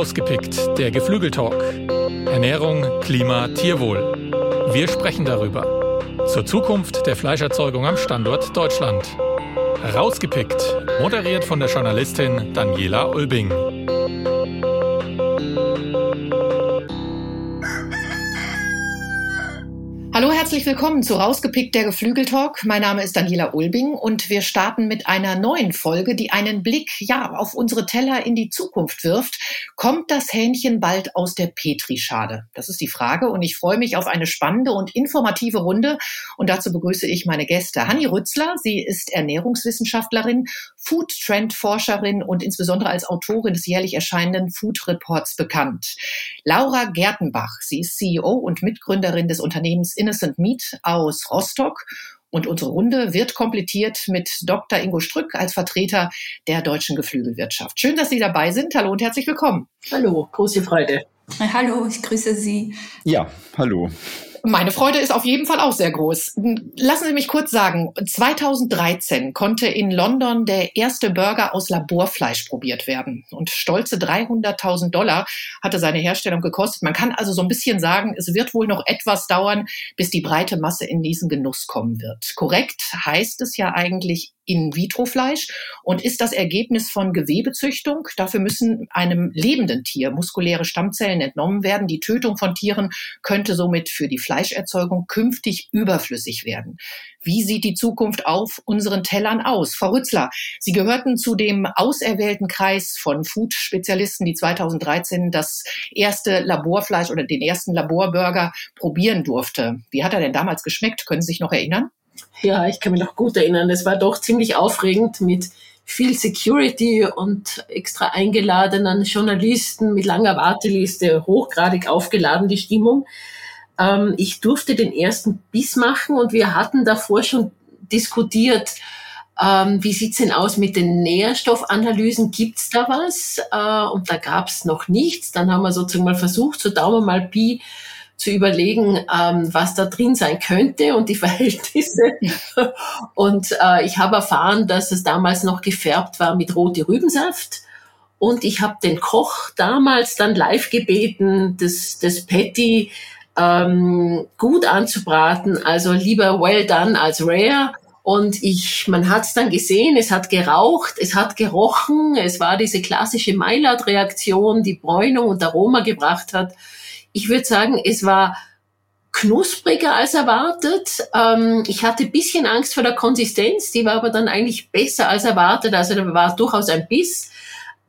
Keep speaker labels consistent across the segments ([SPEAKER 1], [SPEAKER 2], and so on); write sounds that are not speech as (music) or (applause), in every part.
[SPEAKER 1] Rausgepickt, der Geflügeltalk. Ernährung, Klima, Tierwohl. Wir sprechen darüber. Zur Zukunft der Fleischerzeugung am Standort Deutschland. Rausgepickt, moderiert von der Journalistin Daniela Ulbing.
[SPEAKER 2] Herzlich willkommen zu Rausgepickt der Geflügeltalk. Mein Name ist Daniela Ulbing und wir starten mit einer neuen Folge, die einen Blick ja auf unsere Teller in die Zukunft wirft. Kommt das Hähnchen bald aus der Petrischale? Das ist die Frage und ich freue mich auf eine spannende und informative Runde und dazu begrüße ich meine Gäste. Hanni Rützler, sie ist Ernährungswissenschaftlerin, Food Trend Forscherin und insbesondere als Autorin des jährlich erscheinenden Food Reports bekannt. Laura Gertenbach, sie ist CEO und Mitgründerin des Unternehmens Innocent Meat aus Rostock. Und unsere Runde wird komplettiert mit Dr. Ingo Strück als Vertreter der deutschen Geflügelwirtschaft. Schön, dass Sie dabei sind. Hallo und herzlich willkommen.
[SPEAKER 3] Hallo, große Freude.
[SPEAKER 4] Hallo, ich grüße Sie.
[SPEAKER 5] Ja, hallo.
[SPEAKER 2] Meine Freude ist auf jeden Fall auch sehr groß. Lassen Sie mich kurz sagen, 2013 konnte in London der erste Burger aus Laborfleisch probiert werden und stolze 300.000 Dollar hatte seine Herstellung gekostet. Man kann also so ein bisschen sagen, es wird wohl noch etwas dauern, bis die breite Masse in diesen Genuss kommen wird. Korrekt heißt es ja eigentlich in-vitro-Fleisch und ist das Ergebnis von Gewebezüchtung. Dafür müssen einem lebenden Tier muskuläre Stammzellen entnommen werden. Die Tötung von Tieren könnte somit für die Fleischerzeugung künftig überflüssig werden. Wie sieht die Zukunft auf unseren Tellern aus? Frau Rützler, Sie gehörten zu dem auserwählten Kreis von Food-Spezialisten, die 2013 das erste Laborfleisch oder den ersten Laborburger probieren durfte. Wie hat er denn damals geschmeckt? Können Sie sich noch erinnern?
[SPEAKER 3] Ja, ich kann mich noch gut erinnern. Es war doch ziemlich aufregend mit viel Security und extra eingeladenen Journalisten mit langer Warteliste, hochgradig aufgeladen die Stimmung. Ähm, ich durfte den ersten Biss machen und wir hatten davor schon diskutiert, ähm, wie sieht's denn aus mit den Nährstoffanalysen? Gibt's da was? Äh, und da gab's noch nichts. Dann haben wir sozusagen mal versucht, so Daumen mal Pi zu überlegen, ähm, was da drin sein könnte und die (laughs) Verhältnisse. und äh, ich habe erfahren, dass es damals noch gefärbt war mit rote Rübensaft. Und ich habe den Koch damals dann live gebeten, das, das Patty ähm, gut anzubraten, also lieber well done als rare. Und ich, man hat es dann gesehen, es hat geraucht, es hat gerochen, es war diese klassische Maillard-Reaktion, die Bräunung und Aroma gebracht hat. Ich würde sagen, es war knuspriger als erwartet. Ähm, ich hatte bisschen Angst vor der Konsistenz, die war aber dann eigentlich besser als erwartet. Also da war durchaus ein Biss.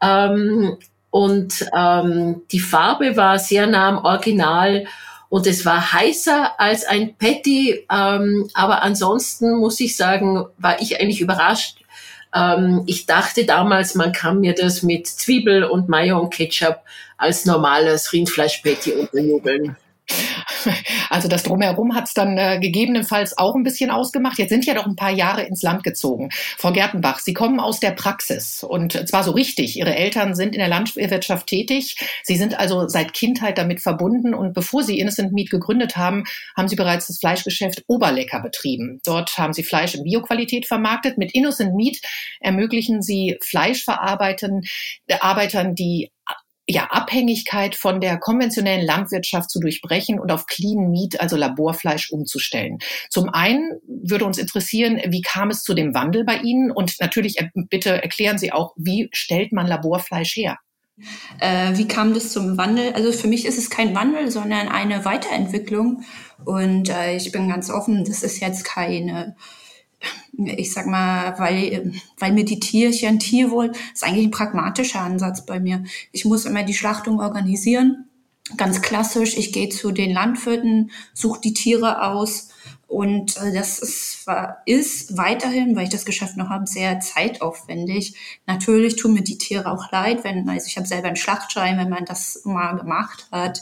[SPEAKER 3] Ähm, und ähm, die Farbe war sehr nah am Original und es war heißer als ein Patty. Ähm, aber ansonsten muss ich sagen, war ich eigentlich überrascht. Ähm, ich dachte damals, man kann mir das mit Zwiebel und Mayo und Ketchup als normales Rindfleischpatty unterjubeln.
[SPEAKER 2] Also das Drumherum hat es dann äh, gegebenenfalls auch ein bisschen ausgemacht. Jetzt sind ja doch ein paar Jahre ins Land gezogen. Frau Gertenbach, Sie kommen aus der Praxis und zwar so richtig. Ihre Eltern sind in der Landwirtschaft tätig. Sie sind also seit Kindheit damit verbunden und bevor Sie Innocent Meat gegründet haben, haben Sie bereits das Fleischgeschäft Oberlecker betrieben. Dort haben Sie Fleisch in Bioqualität vermarktet. Mit Innocent Meat ermöglichen Sie Fleischverarbeitern, Arbeitern, die ja, Abhängigkeit von der konventionellen Landwirtschaft zu durchbrechen und auf Clean Meat, also Laborfleisch, umzustellen. Zum einen würde uns interessieren, wie kam es zu dem Wandel bei Ihnen? Und natürlich äh, bitte erklären Sie auch, wie stellt man Laborfleisch her?
[SPEAKER 4] Äh, wie kam das zum Wandel? Also für mich ist es kein Wandel, sondern eine Weiterentwicklung. Und äh, ich bin ganz offen, das ist jetzt keine ich sag mal, weil, weil mir die Tierchen, Tierwohl, ist eigentlich ein pragmatischer Ansatz bei mir. Ich muss immer die Schlachtung organisieren. Ganz klassisch, ich gehe zu den Landwirten, suche die Tiere aus. Und äh, das ist, ist weiterhin, weil ich das Geschäft noch habe, sehr zeitaufwendig. Natürlich tun mir die Tiere auch leid, wenn, also ich habe selber einen Schlachtschein, wenn man das mal gemacht hat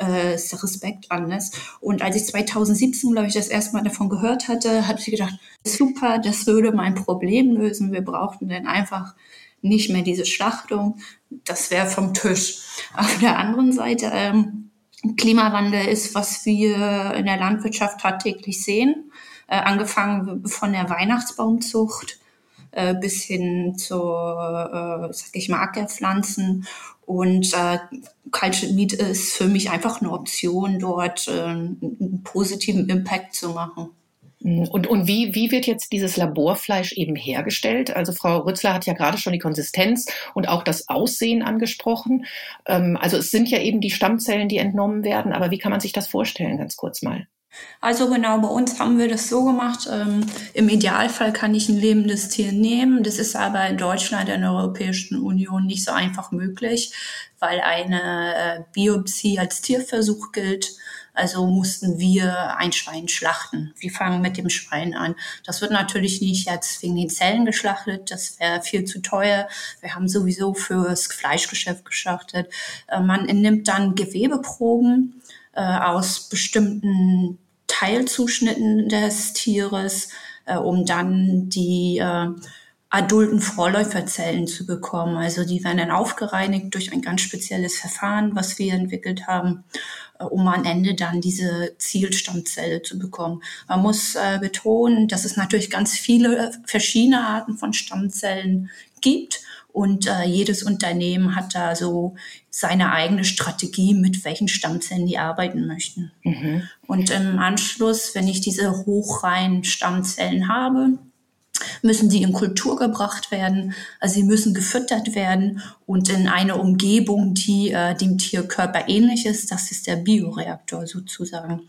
[SPEAKER 4] äh, ist der Respekt anders. Und als ich 2017, glaube ich, das erste Mal davon gehört hatte, hatte ich gedacht, super, das würde mein Problem lösen. Wir brauchten dann einfach nicht mehr diese Schlachtung. Das wäre vom Tisch. Auf der anderen Seite, ähm, Klimawandel ist, was wir in der Landwirtschaft tagtäglich sehen. Äh, angefangen von der Weihnachtsbaumzucht äh, bis hin zu, äh, sag ich mal, Ackerpflanzen Und äh, Cultured Meat ist für mich einfach eine Option, dort äh, einen positiven Impact zu machen.
[SPEAKER 2] Mhm. Und, und wie, wie wird jetzt dieses Laborfleisch eben hergestellt? Also Frau Rützler hat ja gerade schon die Konsistenz und auch das Aussehen angesprochen. Ähm, also es sind ja eben die Stammzellen, die entnommen werden, aber wie kann man sich das vorstellen, ganz kurz mal?
[SPEAKER 4] Also genau, bei uns haben wir das so gemacht. Ähm, Im Idealfall kann ich ein lebendes Tier nehmen. Das ist aber in Deutschland, in der Europäischen Union nicht so einfach möglich, weil eine äh, Biopsie als Tierversuch gilt. Also mussten wir ein Schwein schlachten. Wir fangen mit dem Schwein an. Das wird natürlich nicht jetzt wegen den Zellen geschlachtet. Das wäre viel zu teuer. Wir haben sowieso fürs Fleischgeschäft geschlachtet. Äh, man nimmt dann Gewebeproben äh, aus bestimmten Teilzuschnitten des Tieres, äh, um dann die äh, adulten Vorläuferzellen zu bekommen. Also die werden dann aufgereinigt durch ein ganz spezielles Verfahren, was wir entwickelt haben, äh, um am Ende dann diese Zielstammzelle zu bekommen. Man muss äh, betonen, dass es natürlich ganz viele verschiedene Arten von Stammzellen gibt und äh, jedes Unternehmen hat da so seine eigene Strategie, mit welchen Stammzellen die arbeiten möchten. Mhm. Und im Anschluss, wenn ich diese hochreinen Stammzellen habe, müssen die in Kultur gebracht werden, also sie müssen gefüttert werden und in eine Umgebung, die äh, dem Tierkörper ähnlich ist. Das ist der Bioreaktor sozusagen.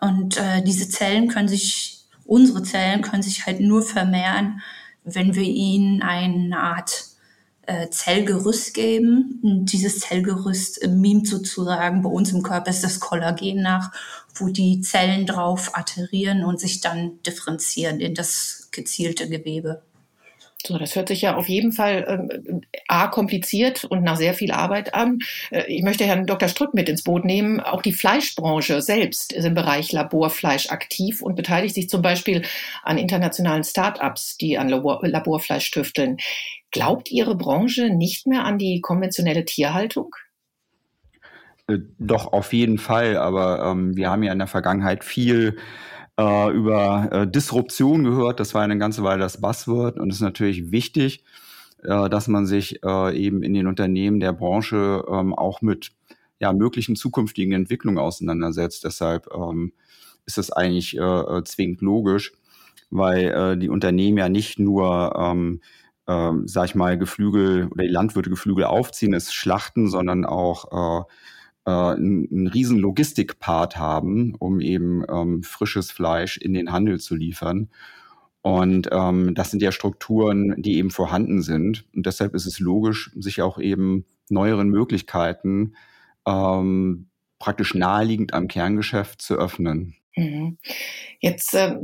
[SPEAKER 4] Und äh, diese Zellen können sich, unsere Zellen können sich halt nur vermehren, wenn wir ihnen eine Art äh, Zellgerüst geben. Und dieses Zellgerüst mimt sozusagen bei uns im Körper ist das Kollagen nach, wo die Zellen drauf atterieren und sich dann differenzieren in das gezielte Gewebe.
[SPEAKER 2] So, das hört sich ja auf jeden Fall ähm, a kompliziert und nach sehr viel Arbeit an. Äh, ich möchte Herrn Dr. Strück mit ins Boot nehmen. Auch die Fleischbranche selbst ist im Bereich Laborfleisch aktiv und beteiligt sich zum Beispiel an internationalen Start-ups, die an Labor Laborfleisch tüfteln. Glaubt Ihre Branche nicht mehr an die konventionelle Tierhaltung?
[SPEAKER 5] Äh, doch, auf jeden Fall. Aber ähm, wir haben ja in der Vergangenheit viel äh, über äh, Disruption gehört. Das war eine ganze Weile das Buzzword und ist natürlich wichtig, äh, dass man sich äh, eben in den Unternehmen der Branche ähm, auch mit ja, möglichen zukünftigen Entwicklungen auseinandersetzt. Deshalb ähm, ist es eigentlich äh, äh, zwingend logisch, weil äh, die Unternehmen ja nicht nur ähm, ähm, sag ich mal, Geflügel oder die Landwirte Geflügel aufziehen, es schlachten, sondern auch äh, äh, einen riesen Logistikpart haben, um eben ähm, frisches Fleisch in den Handel zu liefern. Und ähm, das sind ja Strukturen, die eben vorhanden sind. Und deshalb ist es logisch, sich auch eben neueren Möglichkeiten ähm, praktisch naheliegend am Kerngeschäft zu öffnen.
[SPEAKER 2] Mhm. Jetzt äh,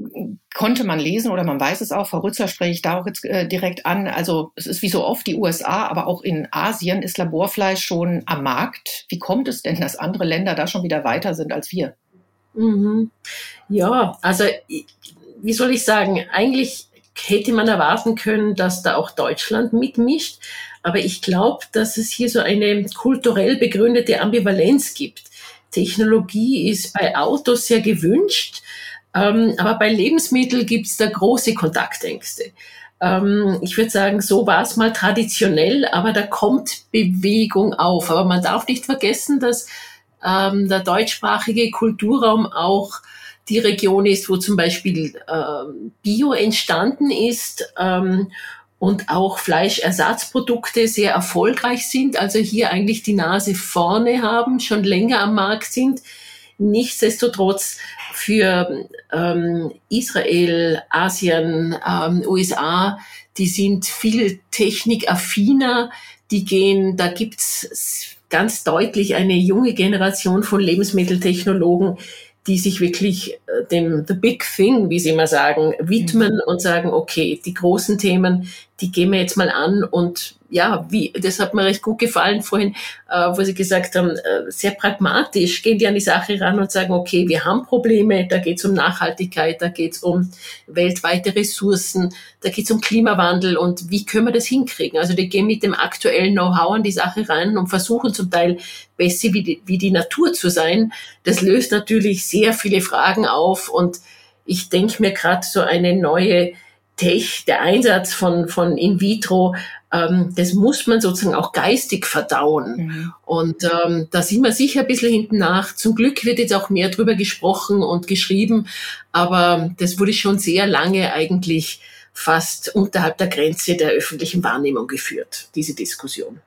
[SPEAKER 2] konnte man lesen oder man weiß es auch, Frau Rützer spreche ich da auch jetzt äh, direkt an. Also es ist wie so oft die USA, aber auch in Asien ist Laborfleisch schon am Markt. Wie kommt es denn, dass andere Länder da schon wieder weiter sind als wir?
[SPEAKER 3] Mhm. Ja, also wie soll ich sagen, eigentlich hätte man erwarten können, dass da auch Deutschland mitmischt. Aber ich glaube, dass es hier so eine kulturell begründete Ambivalenz gibt. Technologie ist bei Autos sehr gewünscht, ähm, aber bei Lebensmitteln gibt es da große Kontaktängste. Ähm, ich würde sagen, so war es mal traditionell, aber da kommt Bewegung auf. Aber man darf nicht vergessen, dass ähm, der deutschsprachige Kulturraum auch die Region ist, wo zum Beispiel ähm, Bio entstanden ist ähm, und auch Fleischersatzprodukte sehr erfolgreich sind, also hier eigentlich die Nase vorne haben, schon länger am Markt sind. Nichtsdestotrotz für ähm, Israel, Asien, ähm, USA, die sind viel technikaffiner, die gehen, da gibt's ganz deutlich eine junge Generation von Lebensmitteltechnologen, die sich wirklich äh, dem The Big Thing, wie sie immer sagen, widmen mhm. und sagen, okay, die großen Themen, die gehen wir jetzt mal an und ja, wie, das hat mir recht gut gefallen vorhin, äh, wo Sie gesagt haben, äh, sehr pragmatisch gehen die an die Sache ran und sagen, okay, wir haben Probleme, da geht es um Nachhaltigkeit, da geht es um weltweite Ressourcen, da geht es um Klimawandel und wie können wir das hinkriegen? Also die gehen mit dem aktuellen Know-how an die Sache rein und versuchen zum Teil besser wie die, wie die Natur zu sein. Das löst natürlich sehr viele Fragen auf und ich denke mir gerade so eine neue Tech, der Einsatz von, von In vitro, ähm, das muss man sozusagen auch geistig verdauen. Mhm. Und ähm, da sind wir sicher ein bisschen hinten nach. Zum Glück wird jetzt auch mehr drüber gesprochen und geschrieben, aber das wurde schon sehr lange eigentlich fast unterhalb der Grenze der öffentlichen Wahrnehmung geführt, diese Diskussion.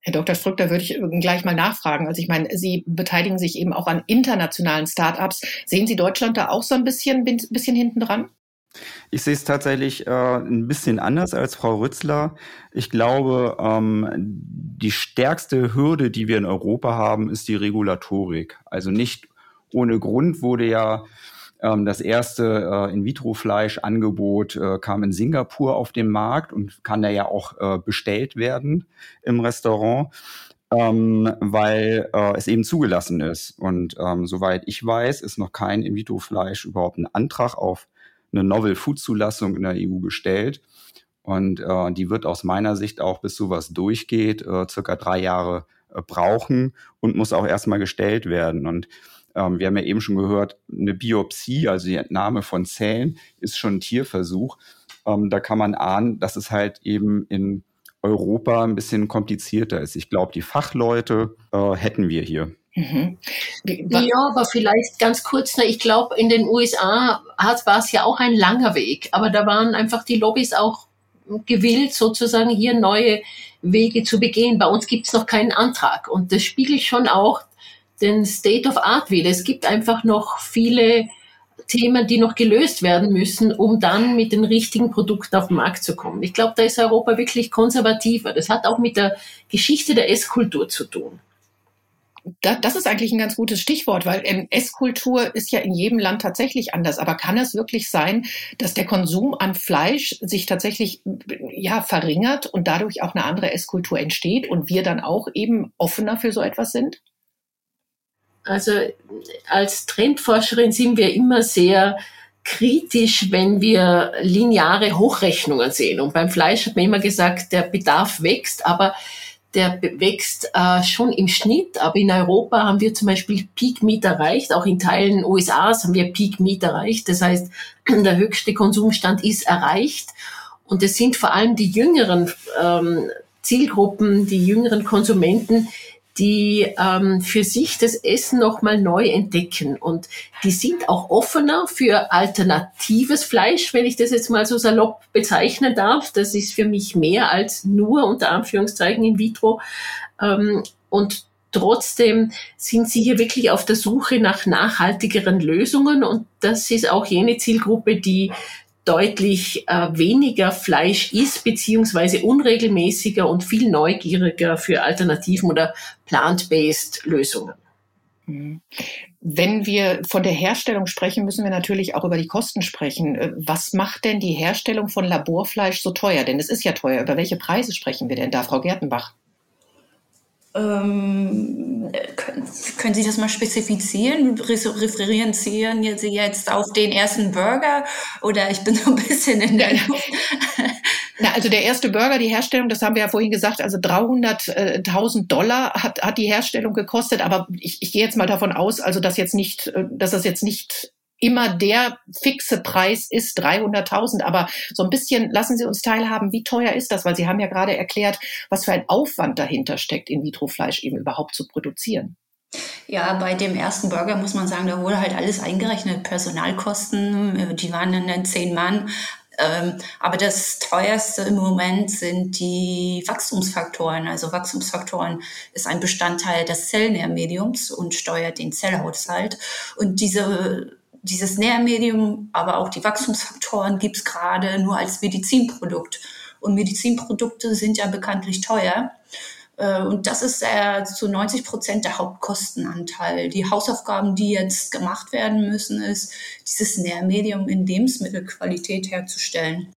[SPEAKER 2] Herr Dr. Frück, da würde ich gleich mal nachfragen. Also ich meine, Sie beteiligen sich eben auch an internationalen Start-ups. Sehen Sie Deutschland da auch so ein bisschen, bisschen hinten dran?
[SPEAKER 5] Ich sehe es tatsächlich äh, ein bisschen anders als Frau Rützler. Ich glaube, ähm, die stärkste Hürde, die wir in Europa haben, ist die Regulatorik. Also nicht ohne Grund wurde ja ähm, das erste äh, In-vitro-Fleisch-Angebot äh, kam in Singapur auf den Markt und kann da ja auch äh, bestellt werden im Restaurant. Ähm, weil äh, es eben zugelassen ist. Und ähm, soweit ich weiß, ist noch kein In-vitro-Fleisch überhaupt ein Antrag auf eine Novel Food Zulassung in der EU gestellt. Und äh, die wird aus meiner Sicht auch, bis sowas durchgeht, äh, circa drei Jahre äh, brauchen und muss auch erstmal gestellt werden. Und ähm, wir haben ja eben schon gehört, eine Biopsie, also die Entnahme von Zellen, ist schon ein Tierversuch. Ähm, da kann man ahnen, dass es halt eben in Europa ein bisschen komplizierter ist. Ich glaube, die Fachleute äh, hätten wir hier. Mhm.
[SPEAKER 3] Ja, aber vielleicht ganz kurz, ich glaube, in den USA war es ja auch ein langer Weg, aber da waren einfach die Lobbys auch gewillt, sozusagen hier neue Wege zu begehen. Bei uns gibt es noch keinen Antrag und das spiegelt schon auch den State of Art wieder. Es gibt einfach noch viele Themen, die noch gelöst werden müssen, um dann mit den richtigen Produkten auf den Markt zu kommen. Ich glaube, da ist Europa wirklich konservativer. Das hat auch mit der Geschichte der Esskultur zu tun
[SPEAKER 2] das ist eigentlich ein ganz gutes Stichwort, weil Esskultur ist ja in jedem Land tatsächlich anders. Aber kann es wirklich sein, dass der Konsum an Fleisch sich tatsächlich ja verringert und dadurch auch eine andere Esskultur entsteht und wir dann auch eben offener für so etwas sind?
[SPEAKER 3] Also als Trendforscherin sind wir immer sehr kritisch, wenn wir lineare Hochrechnungen sehen. Und beim Fleisch hat man immer gesagt, der Bedarf wächst, aber der wächst äh, schon im Schnitt, aber in Europa haben wir zum Beispiel Peak Meat erreicht, auch in Teilen USAs haben wir Peak Meat erreicht. Das heißt, (clears throat) der höchste Konsumstand ist erreicht. Und es sind vor allem die jüngeren ähm, Zielgruppen, die jüngeren Konsumenten, die ähm, für sich das Essen nochmal neu entdecken. Und die sind auch offener für alternatives Fleisch, wenn ich das jetzt mal so salopp bezeichnen darf. Das ist für mich mehr als nur unter Anführungszeichen in vitro. Ähm, und Trotzdem sind sie hier wirklich auf der Suche nach nachhaltigeren Lösungen und das ist auch jene Zielgruppe, die deutlich äh, weniger Fleisch isst, beziehungsweise unregelmäßiger und viel neugieriger für Alternativen oder plant-based Lösungen.
[SPEAKER 2] Mhm. Wenn wir von der Herstellung sprechen, müssen wir natürlich auch über die Kosten sprechen. Äh, was macht denn die Herstellung von Laborfleisch so teuer? Denn es ist ja teuer. Über welche Preise sprechen wir denn da, Frau Gertenbach?
[SPEAKER 4] Ähm, können, können, Sie das mal spezifizieren? Referieren Sie jetzt auf den ersten Burger oder ich bin so ein bisschen in der Luft?
[SPEAKER 2] Na, also der erste Burger, die Herstellung, das haben wir ja vorhin gesagt, also 300.000 Dollar hat, hat die Herstellung gekostet, aber ich, ich gehe jetzt mal davon aus, also dass jetzt nicht, äh, dass das jetzt nicht immer der fixe Preis ist 300.000. Aber so ein bisschen lassen Sie uns teilhaben, wie teuer ist das? Weil Sie haben ja gerade erklärt, was für ein Aufwand dahinter steckt, In-vitro-Fleisch eben überhaupt zu produzieren.
[SPEAKER 4] Ja, bei dem ersten Burger muss man sagen, da wurde halt alles eingerechnet. Personalkosten, äh, die waren dann zehn Mann. Ähm, aber das teuerste im Moment sind die Wachstumsfaktoren. Also Wachstumsfaktoren ist ein Bestandteil des Zellnährmediums und steuert den Zellhaushalt. Und diese dieses Nährmedium, aber auch die Wachstumsfaktoren gibt es gerade nur als Medizinprodukt. Und Medizinprodukte sind ja bekanntlich teuer. Äh, und das ist äh, zu 90 Prozent der Hauptkostenanteil. Die Hausaufgaben, die jetzt gemacht werden müssen, ist, dieses Nährmedium in Lebensmittelqualität herzustellen.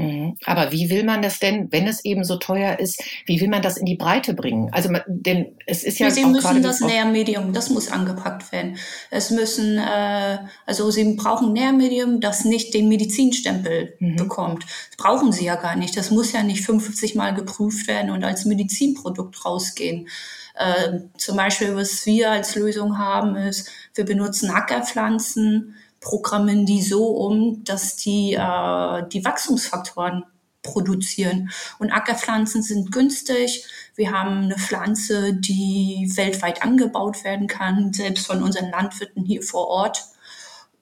[SPEAKER 2] Mhm. Aber wie will man das denn, wenn es eben so teuer ist, wie will man das in die Breite bringen? Also, denn es ist ja
[SPEAKER 4] Sie auch müssen das Nährmedium, das muss angepackt werden. Es müssen, äh, also Sie brauchen ein Nährmedium, das nicht den Medizinstempel mhm. bekommt. Das brauchen Sie ja gar nicht. Das muss ja nicht 50 Mal geprüft werden und als Medizinprodukt rausgehen. Äh, zum Beispiel, was wir als Lösung haben, ist, wir benutzen Ackerpflanzen, programmieren die so um, dass die äh, die Wachstumsfaktoren produzieren. Und Ackerpflanzen sind günstig. Wir haben eine Pflanze, die weltweit angebaut werden kann, selbst von unseren Landwirten hier vor Ort.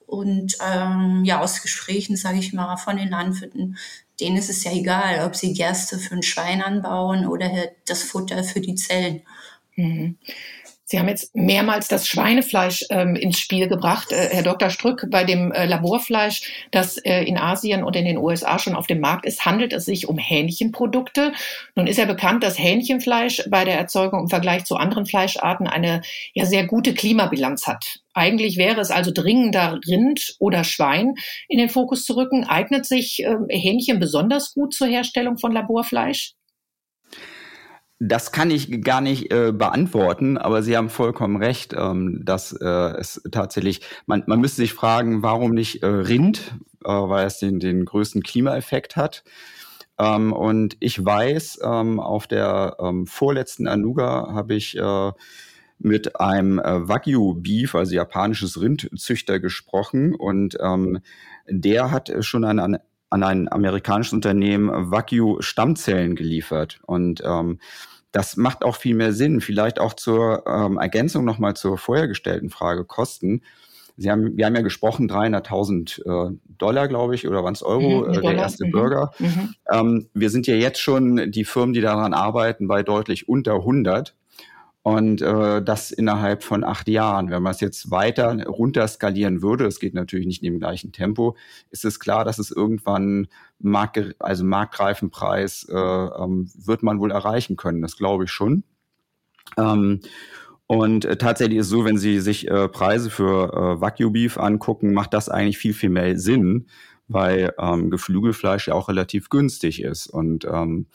[SPEAKER 4] Und ähm, ja, aus Gesprächen, sage ich mal, von den Landwirten, denen ist es ja egal, ob sie Gerste für ein Schwein anbauen oder das Futter für die Zellen.
[SPEAKER 2] Mhm. Sie haben jetzt mehrmals das Schweinefleisch ähm, ins Spiel gebracht, äh, Herr Dr. Strück. Bei dem äh, Laborfleisch, das äh, in Asien und in den USA schon auf dem Markt ist, handelt es sich um Hähnchenprodukte. Nun ist ja bekannt, dass Hähnchenfleisch bei der Erzeugung im Vergleich zu anderen Fleischarten eine ja sehr gute Klimabilanz hat. Eigentlich wäre es also dringender, Rind oder Schwein in den Fokus zu rücken. Eignet sich äh, Hähnchen besonders gut zur Herstellung von Laborfleisch?
[SPEAKER 5] Das kann ich gar nicht äh, beantworten, aber Sie haben vollkommen recht, ähm, dass äh, es tatsächlich, man, man müsste sich fragen, warum nicht äh, Rind, äh, weil es den, den größten Klimaeffekt hat. Ähm, und ich weiß, ähm, auf der ähm, vorletzten Anuga habe ich äh, mit einem äh, Wagyu Beef, also japanisches Rindzüchter, gesprochen und ähm, der hat schon an, an ein amerikanisches Unternehmen Wagyu Stammzellen geliefert. Und ähm, das macht auch viel mehr Sinn. Vielleicht auch zur ähm, Ergänzung nochmal zur vorher gestellten Frage Kosten. Sie haben, wir haben ja gesprochen, 300.000 äh, Dollar, glaube ich, oder waren es Euro, mhm, äh, der erste mhm. Burger. Mhm. Ähm, wir sind ja jetzt schon die Firmen, die daran arbeiten, bei deutlich unter 100. Und äh, das innerhalb von acht Jahren. Wenn man es jetzt weiter runterskalieren würde, es geht natürlich nicht in dem gleichen Tempo, ist es klar, dass es irgendwann Markt, also marktreifen Preis äh, ähm, wird man wohl erreichen können. Das glaube ich schon. Ähm, und äh, tatsächlich ist es so, wenn Sie sich äh, Preise für äh, Wagyu Beef angucken, macht das eigentlich viel, viel mehr Sinn, weil ähm, Geflügelfleisch ja auch relativ günstig ist. Und ähm,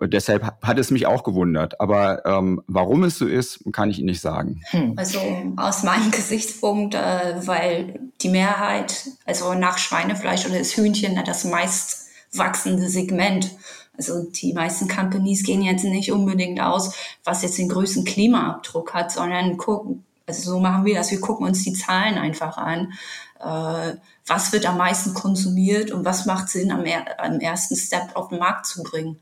[SPEAKER 5] deshalb hat es mich auch gewundert. Aber ähm, warum es so ist, kann ich Ihnen nicht sagen.
[SPEAKER 4] Hm. Also aus meinem (laughs) Gesichtspunkt, äh, weil die Mehrheit, also nach Schweinefleisch oder das Hühnchen, das meist wachsende Segment. Also die meisten Companies gehen jetzt nicht unbedingt aus, was jetzt den größten Klimaabdruck hat, sondern gucken, also so machen wir das, wir gucken uns die Zahlen einfach an. Äh, was wird am meisten konsumiert und was macht Sinn, am, am ersten Step auf den Markt zu bringen.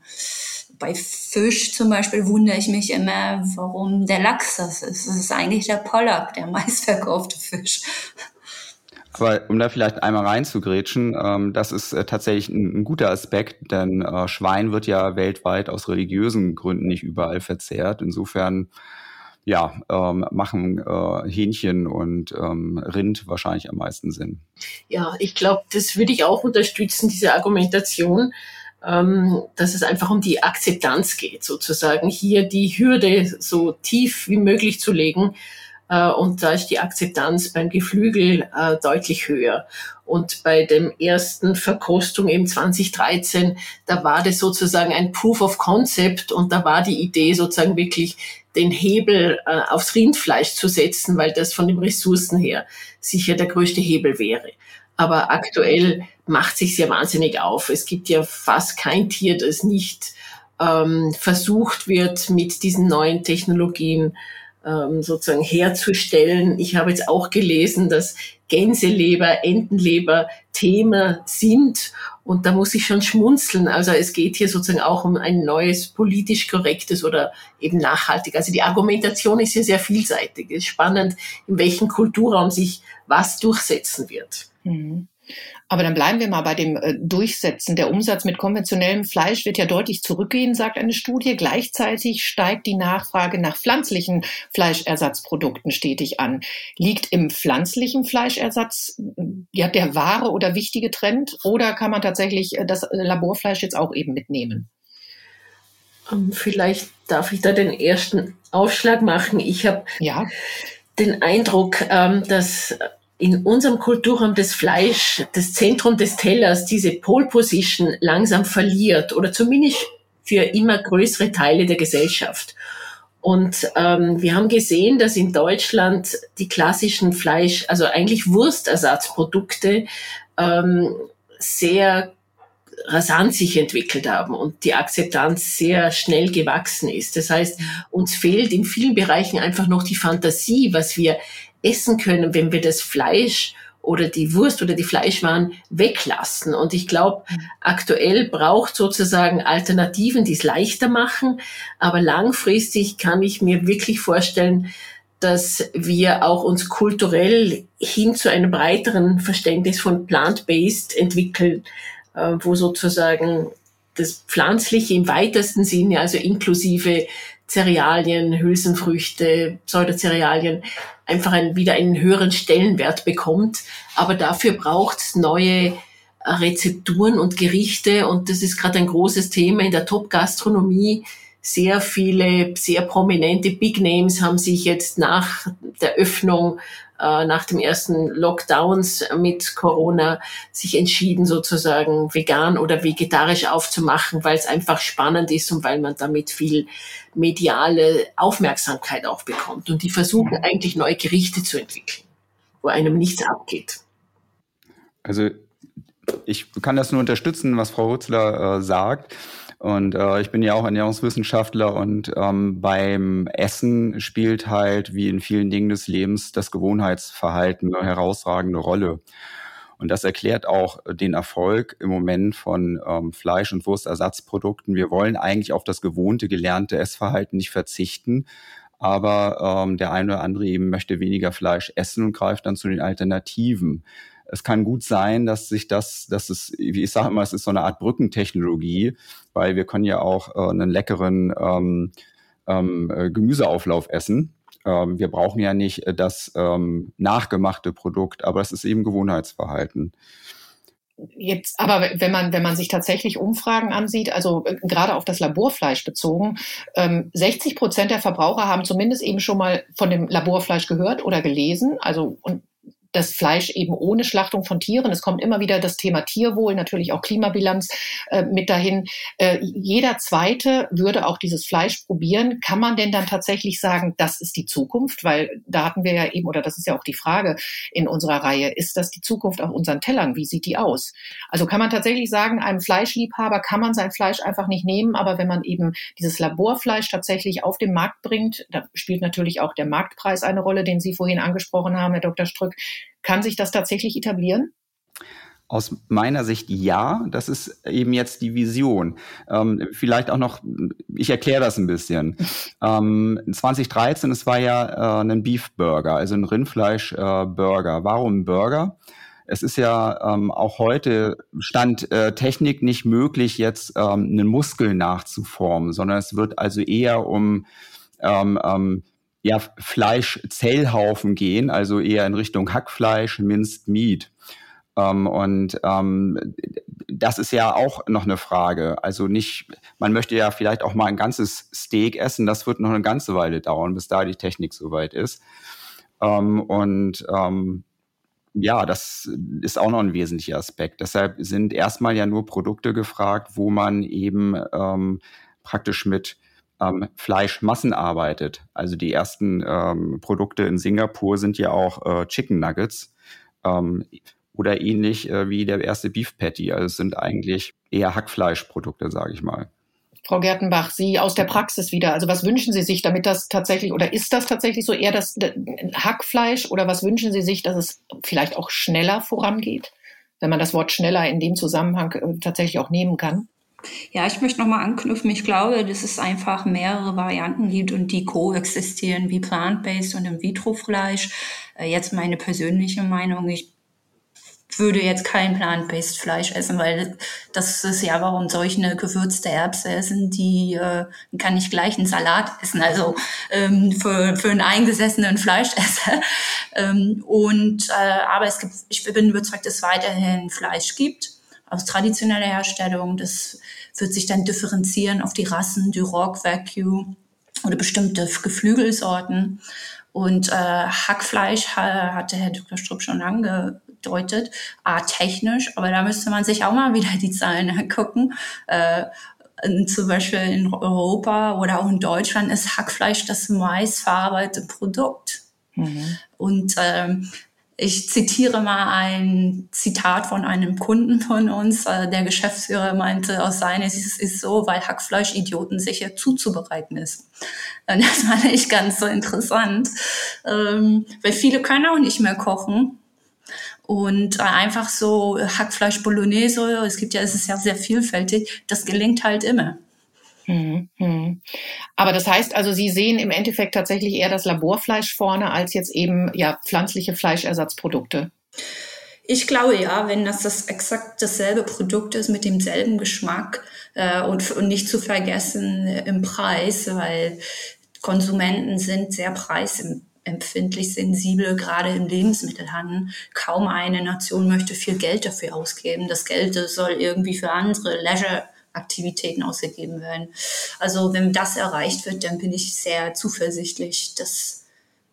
[SPEAKER 4] Bei Fisch zum Beispiel wundere ich mich immer, warum der Lachs das ist. Das ist eigentlich der Pollack, der meistverkaufte Fisch.
[SPEAKER 5] Aber um da vielleicht einmal reinzugrätschen, ähm, das ist äh, tatsächlich ein, ein, guter Aspekt, denn äh, Schwein wird ja weltweit aus religiösen Gründen nicht überall verzehrt. Insofern ja, ähm, machen äh, Hähnchen und ähm, Rind wahrscheinlich am meisten Sinn.
[SPEAKER 3] Ja, ich glaube, das würde ich auch unterstützen, diese Argumentation, ähm, dass es einfach um die Akzeptanz geht, sozusagen hier die Hürde so tief wie möglich zu legen, und da ist die Akzeptanz beim Geflügel äh, deutlich höher. Und bei dem ersten Verkostung im 2013, da war das sozusagen ein Proof of Concept und da war die Idee sozusagen wirklich den Hebel äh, aufs Rindfleisch zu setzen, weil das von den Ressourcen her sicher der größte Hebel wäre. Aber aktuell macht sich sehr wahnsinnig auf. Es gibt ja fast kein Tier, das nicht ähm, versucht wird, mit diesen neuen Technologien ähm, sozusagen herzustellen. Ich habe jetzt auch gelesen, dass Gänseleber, Entenleber Thema sind und da muss ich schon schmunzeln. Also es geht hier sozusagen auch um ein neues politisch korrektes oder eben nachhaltig. Also die Argumentation ist hier sehr vielseitig. Es ist spannend, in welchem Kulturraum sich was durchsetzen wird. Mhm.
[SPEAKER 2] Aber dann bleiben wir mal bei dem äh, Durchsetzen. Der Umsatz mit konventionellem Fleisch wird ja deutlich zurückgehen, sagt eine Studie. Gleichzeitig steigt die Nachfrage nach pflanzlichen Fleischersatzprodukten stetig an. Liegt im pflanzlichen Fleischersatz ja der wahre oder wichtige Trend oder kann man tatsächlich äh, das Laborfleisch jetzt auch eben mitnehmen?
[SPEAKER 3] Ähm, vielleicht darf ich da den ersten Aufschlag machen. Ich habe ja. den Eindruck, ähm, dass in unserem Kulturraum das Fleisch, das Zentrum des Tellers, diese Pole Position langsam verliert oder zumindest für immer größere Teile der Gesellschaft. Und ähm, wir haben gesehen, dass in Deutschland die klassischen Fleisch, also eigentlich Wurstersatzprodukte, ähm, sehr rasant sich entwickelt haben und die Akzeptanz sehr schnell gewachsen ist. Das heißt, uns fehlt in vielen Bereichen einfach noch die Fantasie, was wir essen können, wenn wir das Fleisch oder die Wurst oder die Fleischwaren weglassen. Und ich glaube, aktuell braucht sozusagen Alternativen, die es leichter machen. Aber langfristig kann ich mir wirklich vorstellen, dass wir auch uns kulturell hin zu einem breiteren Verständnis von plant-based entwickeln, äh, wo sozusagen das Pflanzliche im weitesten Sinne, also inklusive Cerealien, Hülsenfrüchte, Pseudocerealien, einfach ein, wieder einen höheren Stellenwert bekommt. Aber dafür braucht es neue Rezepturen und Gerichte und das ist gerade ein großes Thema in der Top-Gastronomie sehr viele, sehr prominente Big Names haben sich jetzt nach der Öffnung, äh, nach dem ersten Lockdowns mit Corona sich entschieden, sozusagen vegan oder vegetarisch aufzumachen, weil es einfach spannend ist und weil man damit viel mediale Aufmerksamkeit auch bekommt. Und die versuchen eigentlich neue Gerichte zu entwickeln, wo einem nichts abgeht.
[SPEAKER 5] Also ich kann das nur unterstützen, was Frau Hutzler äh, sagt. Und äh, ich bin ja auch Ernährungswissenschaftler und ähm, beim Essen spielt halt, wie in vielen Dingen des Lebens, das Gewohnheitsverhalten eine herausragende Rolle. Und das erklärt auch den Erfolg im Moment von ähm, Fleisch- und Wurstersatzprodukten. Wir wollen eigentlich auf das gewohnte, gelernte Essverhalten nicht verzichten. Aber ähm, der eine oder andere eben möchte weniger Fleisch essen und greift dann zu den Alternativen es kann gut sein, dass sich das, dass es, wie ich sage immer, es ist so eine Art Brückentechnologie, weil wir können ja auch äh, einen leckeren ähm, ähm, äh, Gemüseauflauf essen. Ähm, wir brauchen ja nicht äh, das ähm, nachgemachte Produkt, aber es ist eben Gewohnheitsverhalten.
[SPEAKER 2] Jetzt, aber wenn man, wenn man sich tatsächlich Umfragen ansieht, also äh, gerade auf das Laborfleisch bezogen, ähm, 60 Prozent der Verbraucher haben zumindest eben schon mal von dem Laborfleisch gehört oder gelesen. Also, und das Fleisch eben ohne Schlachtung von Tieren. Es kommt immer wieder das Thema Tierwohl, natürlich auch Klimabilanz äh, mit dahin. Äh, jeder Zweite würde auch dieses Fleisch probieren. Kann man denn dann tatsächlich sagen, das ist die Zukunft? Weil da hatten wir ja eben, oder das ist ja auch die Frage in unserer Reihe, ist das die Zukunft auf unseren Tellern? Wie sieht die aus? Also kann man tatsächlich sagen, einem Fleischliebhaber kann man sein Fleisch einfach nicht nehmen, aber wenn man eben dieses Laborfleisch tatsächlich auf den Markt bringt, da spielt natürlich auch der Marktpreis eine Rolle, den Sie vorhin angesprochen haben, Herr Dr. Strück, kann sich das tatsächlich etablieren?
[SPEAKER 5] Aus meiner Sicht ja, das ist eben jetzt die Vision. Ähm, vielleicht auch noch, ich erkläre das ein bisschen. (laughs) ähm, 2013, es war ja äh, ein Beef Burger, also ein Rindfleisch-Burger. Äh, Warum Burger? Es ist ja ähm, auch heute Stand äh, Technik nicht möglich, jetzt ähm, einen Muskel nachzuformen, sondern es wird also eher um ähm, ähm, ja, Fleischzellhaufen gehen, also eher in Richtung Hackfleisch, Minced Meat. Ähm, und ähm, das ist ja auch noch eine Frage. Also nicht, man möchte ja vielleicht auch mal ein ganzes Steak essen. Das wird noch eine ganze Weile dauern, bis da die Technik soweit ist. Ähm, und ähm, ja, das ist auch noch ein wesentlicher Aspekt. Deshalb sind erstmal ja nur Produkte gefragt, wo man eben ähm, praktisch mit ähm, Fleischmassen arbeitet. Also die ersten ähm, Produkte in Singapur sind ja auch äh, Chicken Nuggets ähm, oder ähnlich äh, wie der erste Beef Patty. Also es sind eigentlich eher Hackfleischprodukte, sage ich mal.
[SPEAKER 2] Frau Gertenbach, Sie aus der Praxis wieder. Also was wünschen Sie sich, damit das tatsächlich oder ist das tatsächlich so eher das Hackfleisch oder was wünschen Sie sich, dass es vielleicht auch schneller vorangeht, wenn man das Wort schneller in dem Zusammenhang äh, tatsächlich auch nehmen kann?
[SPEAKER 4] Ja, ich möchte nochmal anknüpfen. Ich glaube, dass es einfach mehrere Varianten gibt und die koexistieren, wie Plant-Based und In-vitro-Fleisch. Äh, jetzt meine persönliche Meinung. Ich würde jetzt kein Plant-Based Fleisch essen, weil das ist ja, warum eine gewürzte Erbse essen, die äh, kann ich gleich einen Salat essen, also ähm, für, für einen eingesessenen Fleischesser. (laughs) ähm, und äh, aber es gibt, ich bin überzeugt, dass es weiterhin Fleisch gibt aus traditioneller Herstellung. Das wird sich dann differenzieren auf die Rassen, Duroc, Vacuum oder bestimmte Geflügelsorten. Und äh, Hackfleisch ha hatte Herr Dr. Strupp schon angedeutet, a technisch, aber da müsste man sich auch mal wieder die Zahlen (laughs) angucken. Äh, zum Beispiel in Europa oder auch in Deutschland ist Hackfleisch das meistverarbeitete Produkt. Mhm. Und ähm, ich zitiere mal ein Zitat von einem Kunden von uns. Äh, der Geschäftsführer meinte, aus seiner Sicht ist es so, weil Hackfleisch Idioten sicher zuzubereiten ist. Und das (laughs) fand ich ganz so interessant, ähm, weil viele können auch nicht mehr kochen. und einfach so Hackfleisch Bolognese, es gibt ja, es ist ja sehr vielfältig, das gelingt halt immer.
[SPEAKER 2] Hm, hm. Aber das heißt also, Sie sehen im Endeffekt tatsächlich eher das Laborfleisch vorne als jetzt eben ja pflanzliche Fleischersatzprodukte.
[SPEAKER 4] Ich glaube ja, wenn das, das exakt dasselbe Produkt ist mit demselben Geschmack äh, und, und nicht zu vergessen äh, im Preis, weil Konsumenten sind sehr preisempfindlich, sensibel, gerade im Lebensmittelhandel. Kaum eine Nation möchte viel Geld dafür ausgeben. Das Geld soll irgendwie für andere Leisure Aktivitäten ausgegeben werden. Also wenn das erreicht wird, dann bin ich sehr zuversichtlich, dass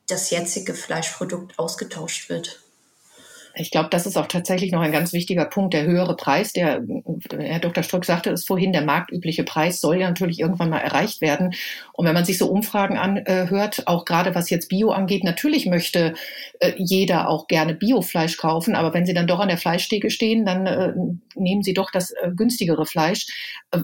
[SPEAKER 4] das jetzige Fleischprodukt ausgetauscht wird.
[SPEAKER 2] Ich glaube, das ist auch tatsächlich noch ein ganz wichtiger Punkt. Der höhere Preis, der Herr Dr. Strück sagte es vorhin, der marktübliche Preis soll ja natürlich irgendwann mal erreicht werden. Und wenn man sich so Umfragen anhört, auch gerade was jetzt Bio angeht, natürlich möchte äh, jeder auch gerne Biofleisch kaufen. Aber wenn Sie dann doch an der Fleischtheke stehen, dann äh, nehmen Sie doch das äh, günstigere Fleisch.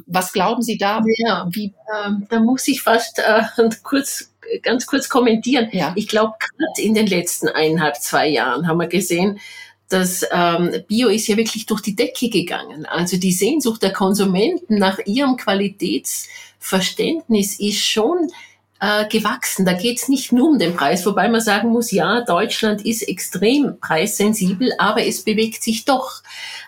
[SPEAKER 2] Was glauben Sie da?
[SPEAKER 3] Ja, wie, ähm, da muss ich fast (laughs) kurz ganz kurz kommentieren. Ja. Ich glaube, gerade in den letzten eineinhalb, zwei Jahren haben wir gesehen, dass ähm, Bio ist ja wirklich durch die Decke gegangen. Also die Sehnsucht der Konsumenten nach ihrem Qualitätsverständnis ist schon äh, gewachsen. Da geht es nicht nur um den Preis, wobei man sagen muss, ja, Deutschland ist extrem preissensibel, aber es bewegt sich doch.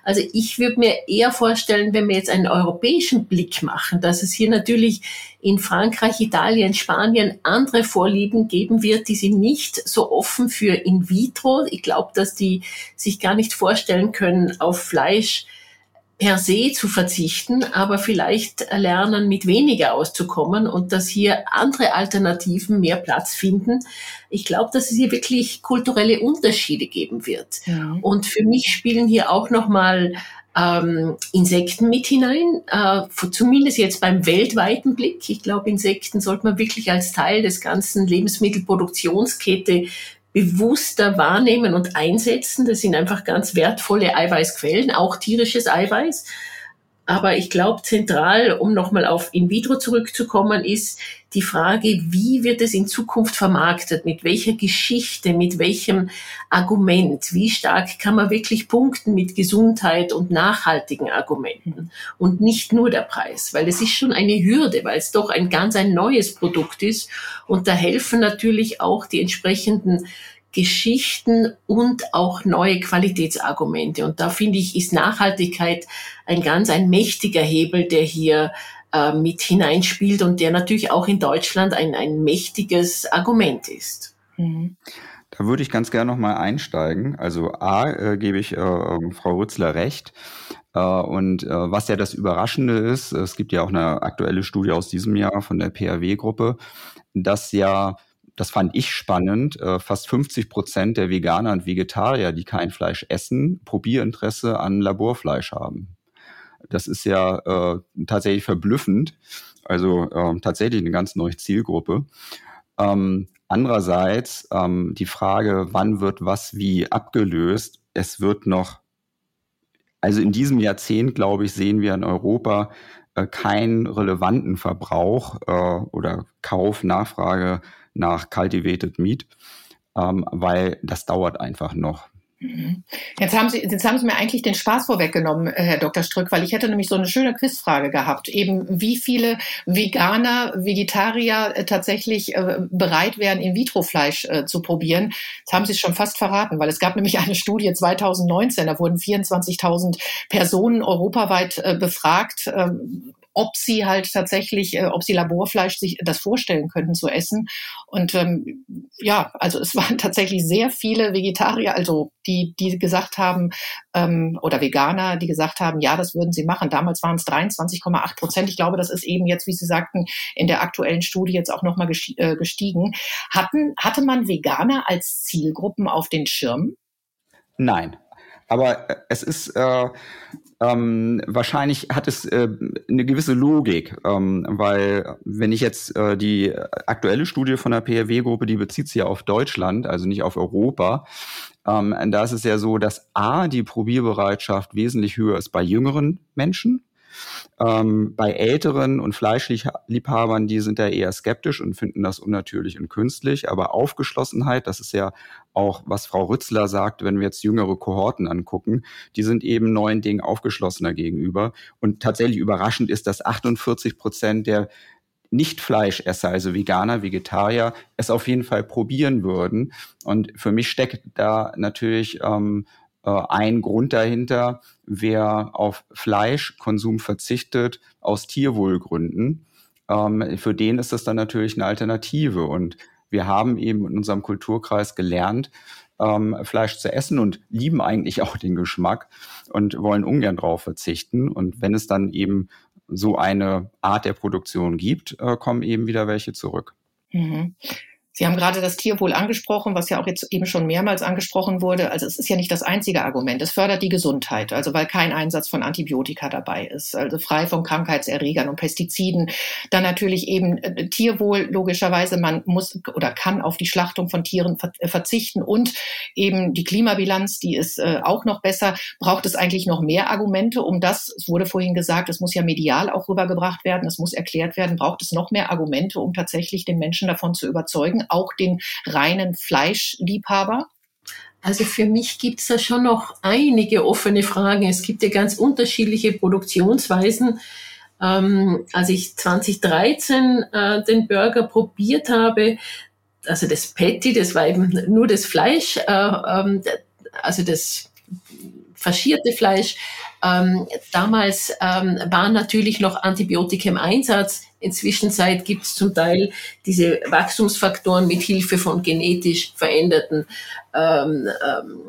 [SPEAKER 3] Also ich würde mir eher vorstellen, wenn wir jetzt einen europäischen Blick machen, dass es hier natürlich in Frankreich, Italien, Spanien andere Vorlieben geben wird, die sind nicht so offen für in vitro. Ich glaube, dass die sich gar nicht vorstellen können, auf Fleisch per se zu verzichten, aber vielleicht lernen, mit weniger auszukommen und dass hier andere Alternativen mehr Platz finden. Ich glaube, dass es hier wirklich kulturelle Unterschiede geben wird. Ja. Und für mich spielen hier auch nochmal ähm, Insekten mit hinein, äh, zumindest jetzt beim weltweiten Blick. Ich glaube, Insekten sollte man wirklich als Teil des ganzen Lebensmittelproduktionskette bewusster wahrnehmen und einsetzen. Das sind einfach ganz wertvolle Eiweißquellen, auch tierisches Eiweiß. Aber ich glaube, zentral, um nochmal auf In vitro zurückzukommen, ist die Frage, wie wird es in Zukunft vermarktet? Mit welcher Geschichte? Mit welchem Argument? Wie stark kann man wirklich punkten mit Gesundheit und nachhaltigen Argumenten? Und nicht nur der Preis, weil es ist schon eine Hürde, weil es doch ein ganz ein neues Produkt ist. Und da helfen natürlich auch die entsprechenden Geschichten und auch neue Qualitätsargumente. Und da finde ich, ist Nachhaltigkeit ein ganz ein mächtiger Hebel, der hier äh, mit hineinspielt und der natürlich auch in Deutschland ein, ein mächtiges Argument ist.
[SPEAKER 5] Mhm. Da würde ich ganz gerne noch mal einsteigen. Also A, äh, gebe ich äh, ähm, Frau Rützler recht. Äh, und äh, was ja das Überraschende ist, es gibt ja auch eine aktuelle Studie aus diesem Jahr von der PAW-Gruppe, dass ja das fand ich spannend, äh, fast 50 Prozent der Veganer und Vegetarier, die kein Fleisch essen, Probierinteresse an Laborfleisch haben. Das ist ja äh, tatsächlich verblüffend. Also äh, tatsächlich eine ganz neue Zielgruppe. Ähm, andererseits ähm, die Frage, wann wird was wie abgelöst? Es wird noch, also in diesem Jahrzehnt, glaube ich, sehen wir in Europa äh, keinen relevanten Verbrauch äh, oder Kauf, Nachfrage nach Cultivated Meat, ähm, weil das dauert einfach noch.
[SPEAKER 2] Jetzt haben, Sie, jetzt haben Sie mir eigentlich den Spaß vorweggenommen, äh, Herr Dr. Strück, weil ich hätte nämlich so eine schöne Quizfrage gehabt. Eben, wie viele Veganer, Vegetarier äh, tatsächlich äh, bereit wären, In-vitro-Fleisch zu probieren. Jetzt haben Sie es schon fast verraten, weil es gab nämlich eine Studie 2019, da wurden 24.000 Personen europaweit befragt. Ob sie halt tatsächlich, äh, ob sie Laborfleisch sich das vorstellen könnten zu essen. Und ähm, ja, also es (laughs) waren tatsächlich sehr viele Vegetarier, also die, die gesagt haben, ähm, oder Veganer, die gesagt haben, ja, das würden sie machen. Damals waren es 23,8 Prozent. Ich glaube, das ist eben jetzt, wie Sie sagten, in der aktuellen Studie jetzt auch nochmal äh, gestiegen. Hatten, hatte man Veganer als Zielgruppen auf den Schirm?
[SPEAKER 5] Nein. Aber äh, es ist äh, ähm, wahrscheinlich hat es äh, eine gewisse Logik, ähm, weil wenn ich jetzt äh, die aktuelle Studie von der PRW-Gruppe, die bezieht sich ja auf Deutschland, also nicht auf Europa, ähm, da ist es ja so, dass A, die Probierbereitschaft wesentlich höher ist bei jüngeren Menschen. Ähm, bei Älteren und Fleischliebhabern, die sind da eher skeptisch und finden das unnatürlich und künstlich. Aber Aufgeschlossenheit, das ist ja auch, was Frau Rützler sagt, wenn wir jetzt jüngere Kohorten angucken, die sind eben neuen Dingen aufgeschlossener gegenüber. Und tatsächlich überraschend ist, dass 48 Prozent der nicht-Fleischesser, also Veganer, Vegetarier, es auf jeden Fall probieren würden. Und für mich steckt da natürlich ähm, äh, ein Grund dahinter, wer auf Fleischkonsum verzichtet aus Tierwohlgründen, ähm, für den ist das dann natürlich eine Alternative. Und wir haben eben in unserem Kulturkreis gelernt, ähm, Fleisch zu essen und lieben eigentlich auch den Geschmack und wollen ungern drauf verzichten. Und wenn es dann eben so eine Art der Produktion gibt, äh, kommen eben wieder welche zurück.
[SPEAKER 2] Mhm. Sie haben gerade das Tierwohl angesprochen, was ja auch jetzt eben schon mehrmals angesprochen wurde. Also es ist ja nicht das einzige Argument. Es fördert die Gesundheit, also weil kein Einsatz von Antibiotika dabei ist, also frei von Krankheitserregern und Pestiziden. Dann natürlich eben äh, Tierwohl, logischerweise, man muss oder kann auf die Schlachtung von Tieren äh, verzichten und eben die Klimabilanz, die ist äh, auch noch besser. Braucht es eigentlich noch mehr Argumente, um das, es wurde vorhin gesagt, es muss ja medial auch rübergebracht werden, es muss erklärt werden, braucht es noch mehr Argumente, um tatsächlich den Menschen davon zu überzeugen, auch den reinen Fleischliebhaber?
[SPEAKER 3] Also für mich gibt es da schon noch einige offene Fragen. Es gibt ja ganz unterschiedliche Produktionsweisen. Ähm, als ich 2013 äh, den Burger probiert habe, also das Patty, das war eben nur das Fleisch, äh, ähm, also das faschierte Fleisch. Ähm, damals ähm, waren natürlich noch Antibiotika im Einsatz. Inzwischen gibt es zum Teil diese Wachstumsfaktoren mit Hilfe von genetisch veränderten ähm, ähm,